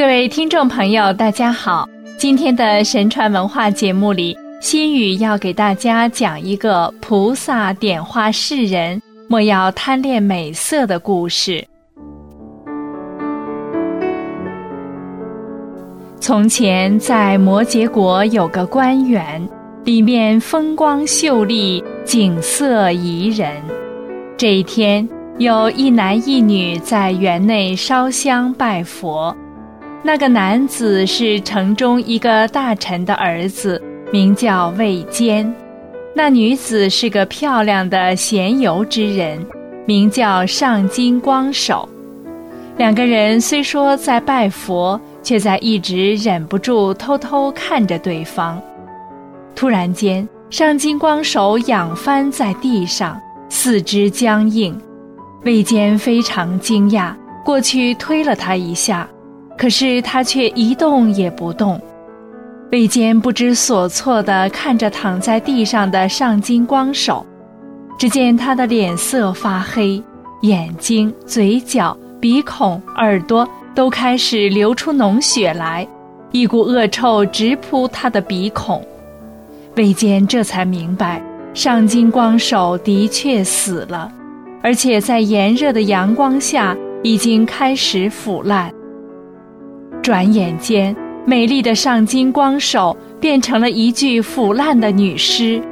各位听众朋友，大家好！今天的神传文化节目里，心语要给大家讲一个菩萨点化世人莫要贪恋美色的故事。从前，在摩羯国有个官园，里面风光秀丽，景色宜人。这一天，有一男一女在园内烧香拜佛。那个男子是城中一个大臣的儿子，名叫魏坚；那女子是个漂亮的闲游之人，名叫上金光手。两个人虽说在拜佛，却在一直忍不住偷偷看着对方。突然间，上金光手仰翻在地上，四肢僵硬。魏坚非常惊讶，过去推了他一下。可是他却一动也不动，魏坚不知所措地看着躺在地上的上金光手，只见他的脸色发黑，眼睛、嘴角、鼻孔、耳朵都开始流出脓血来，一股恶臭直扑他的鼻孔。魏坚这才明白，上金光手的确死了，而且在炎热的阳光下已经开始腐烂。转眼间，美丽的上金光手变成了一具腐烂的女尸，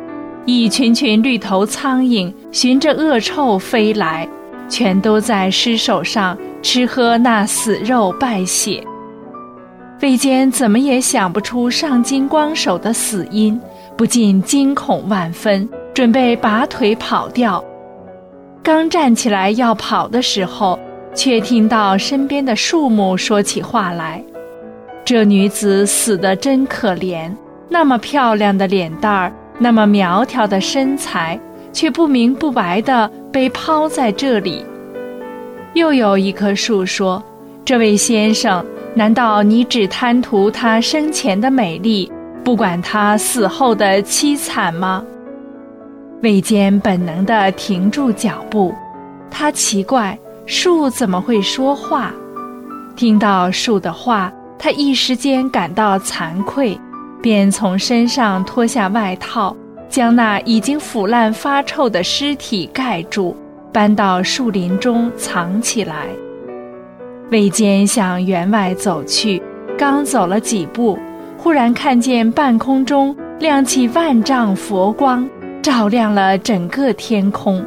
一群群绿头苍蝇循着恶臭飞来，全都在尸首上吃喝那死肉败血。魏坚怎么也想不出上金光手的死因，不禁惊恐万分，准备拔腿跑掉。刚站起来要跑的时候。却听到身边的树木说起话来：“这女子死得真可怜，那么漂亮的脸蛋儿，那么苗条的身材，却不明不白地被抛在这里。”又有一棵树说：“这位先生，难道你只贪图她生前的美丽，不管她死后的凄惨吗？”魏坚本能地停住脚步，他奇怪。树怎么会说话？听到树的话，他一时间感到惭愧，便从身上脱下外套，将那已经腐烂发臭的尸体盖住，搬到树林中藏起来。魏坚向园外走去，刚走了几步，忽然看见半空中亮起万丈佛光，照亮了整个天空。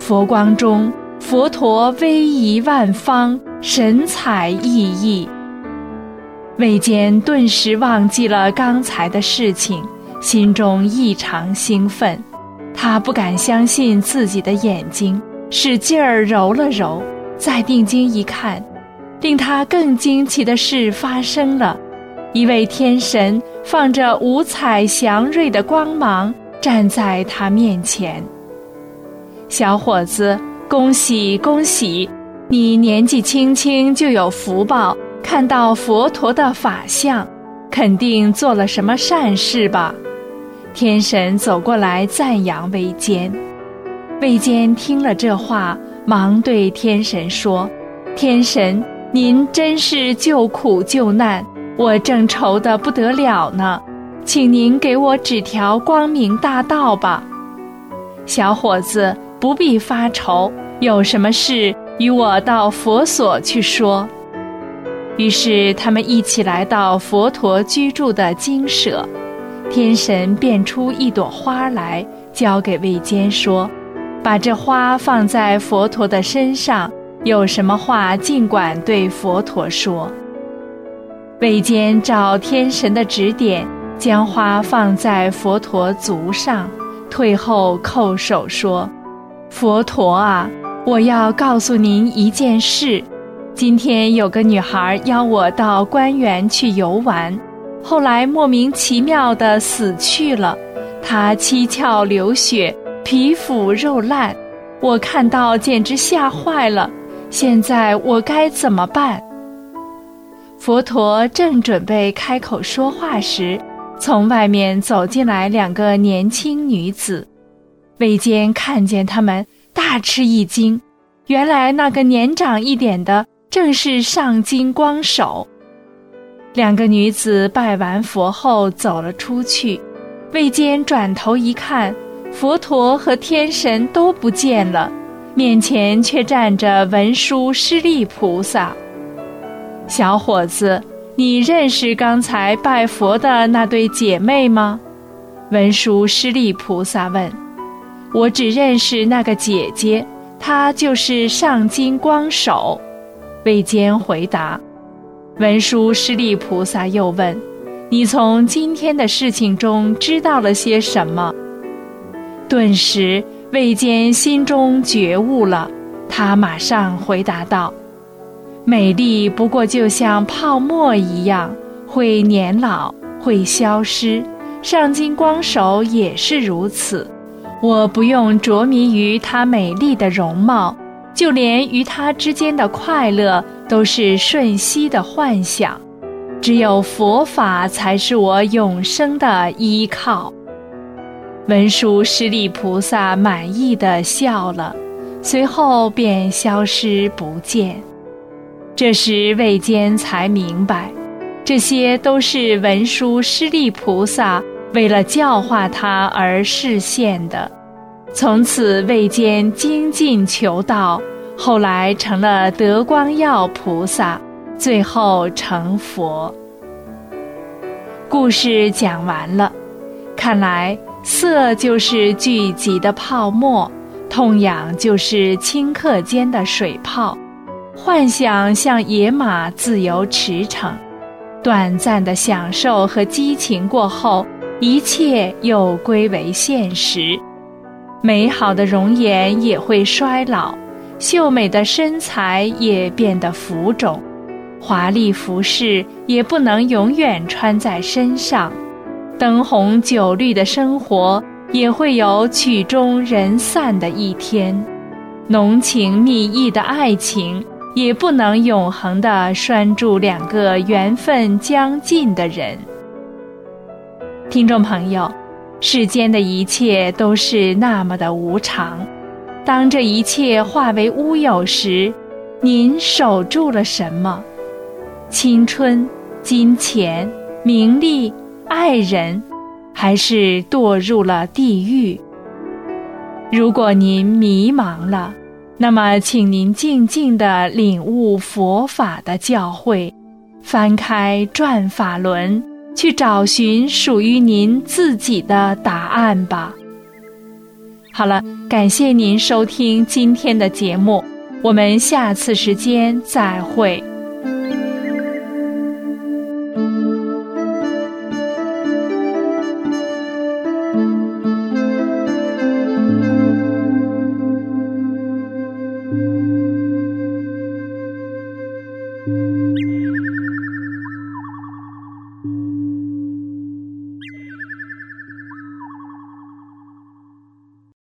佛光中。佛陀威仪万方，神采奕奕。魏坚顿时忘记了刚才的事情，心中异常兴奋。他不敢相信自己的眼睛，使劲儿揉了揉，再定睛一看，令他更惊奇的事发生了：一位天神放着五彩祥瑞的光芒站在他面前。小伙子。恭喜恭喜！你年纪轻轻就有福报，看到佛陀的法相，肯定做了什么善事吧？天神走过来赞扬魏坚。魏坚听了这话，忙对天神说：“天神，您真是救苦救难，我正愁得不得了呢，请您给我指条光明大道吧。”小伙子。不必发愁，有什么事与我到佛所去说。于是他们一起来到佛陀居住的精舍，天神变出一朵花来，交给魏坚说：“把这花放在佛陀的身上，有什么话尽管对佛陀说。”魏坚照天神的指点，将花放在佛陀足上，退后叩首说。佛陀啊，我要告诉您一件事。今天有个女孩邀我到官园去游玩，后来莫名其妙的死去了。她七窍流血，皮腐肉烂，我看到简直吓坏了。现在我该怎么办？佛陀正准备开口说话时，从外面走进来两个年轻女子。魏坚看见他们，大吃一惊。原来那个年长一点的正是上金光手，两个女子拜完佛后走了出去，魏坚转头一看，佛陀和天神都不见了，面前却站着文殊师利菩萨。小伙子，你认识刚才拜佛的那对姐妹吗？文殊师利菩萨问。我只认识那个姐姐，她就是上金光手。魏坚回答。文殊师利菩萨又问：“你从今天的事情中知道了些什么？”顿时，魏坚心中觉悟了，他马上回答道：“美丽不过就像泡沫一样，会年老，会消失。上金光手也是如此。我不用着迷于她美丽的容貌。”就连与她之间的快乐都是瞬息的幻想，只有佛法才是我永生的依靠。文殊师利菩萨满意的笑了，随后便消失不见。这时魏坚才明白，这些都是文殊师利菩萨为了教化他而示现的。从此，未间精进求道，后来成了德光耀菩萨，最后成佛。故事讲完了，看来色就是聚集的泡沫，痛痒就是顷刻间的水泡，幻想像野马自由驰骋，短暂的享受和激情过后，一切又归为现实。美好的容颜也会衰老，秀美的身材也变得浮肿，华丽服饰也不能永远穿在身上，灯红酒绿的生活也会有曲终人散的一天，浓情蜜意的爱情也不能永恒地拴住两个缘分将尽的人。听众朋友。世间的一切都是那么的无常，当这一切化为乌有时，您守住了什么？青春、金钱、名利、爱人，还是堕入了地狱？如果您迷茫了，那么请您静静地领悟佛法的教诲，翻开转法轮。去找寻属于您自己的答案吧。好了，感谢您收听今天的节目，我们下次时间再会。